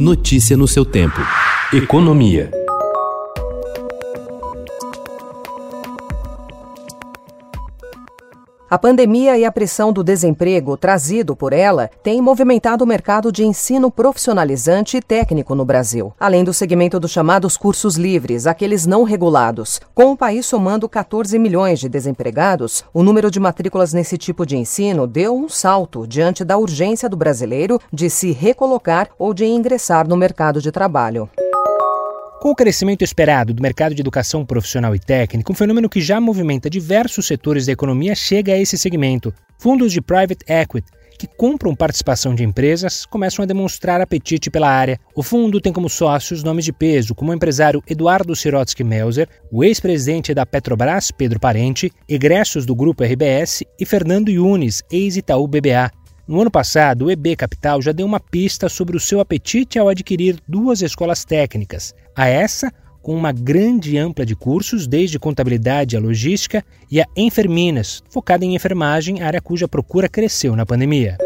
Notícia no seu tempo. Economia. A pandemia e a pressão do desemprego trazido por ela têm movimentado o mercado de ensino profissionalizante e técnico no Brasil, além do segmento dos chamados cursos livres, aqueles não regulados. Com o país somando 14 milhões de desempregados, o número de matrículas nesse tipo de ensino deu um salto diante da urgência do brasileiro de se recolocar ou de ingressar no mercado de trabalho. Com o crescimento esperado do mercado de educação profissional e técnico, um fenômeno que já movimenta diversos setores da economia chega a esse segmento. Fundos de private equity, que compram participação de empresas, começam a demonstrar apetite pela área. O fundo tem como sócios nomes de peso, como o empresário Eduardo Sirotsky Melzer, o ex-presidente da Petrobras, Pedro Parente, egressos do grupo RBS e Fernando Yunes, ex-Itaú BBA. No ano passado, o EB Capital já deu uma pista sobre o seu apetite ao adquirir duas escolas técnicas, a essa com uma grande ampla de cursos, desde contabilidade a logística, e a Enferminas, focada em enfermagem, área cuja procura cresceu na pandemia.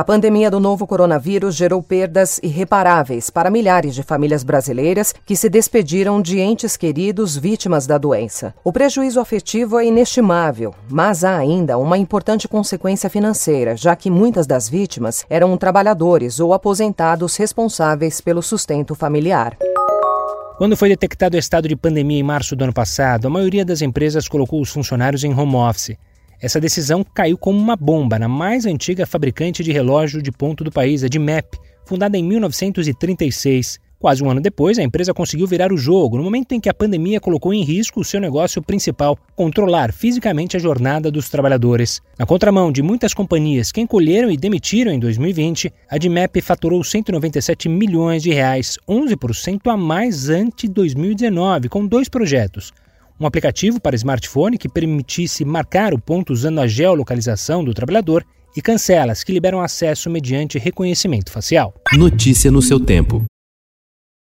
A pandemia do novo coronavírus gerou perdas irreparáveis para milhares de famílias brasileiras que se despediram de entes queridos vítimas da doença. O prejuízo afetivo é inestimável, mas há ainda uma importante consequência financeira, já que muitas das vítimas eram trabalhadores ou aposentados responsáveis pelo sustento familiar. Quando foi detectado o estado de pandemia em março do ano passado, a maioria das empresas colocou os funcionários em home office. Essa decisão caiu como uma bomba na mais antiga fabricante de relógio de ponto do país, a DMAP, fundada em 1936. Quase um ano depois, a empresa conseguiu virar o jogo no momento em que a pandemia colocou em risco o seu negócio principal, controlar fisicamente a jornada dos trabalhadores. Na contramão de muitas companhias que encolheram e demitiram em 2020, a DMAP faturou 197 milhões de reais, 11% a mais ante 2019, com dois projetos um aplicativo para smartphone que permitisse marcar o ponto usando a geolocalização do trabalhador e cancelas que liberam acesso mediante reconhecimento facial. Notícia no seu tempo.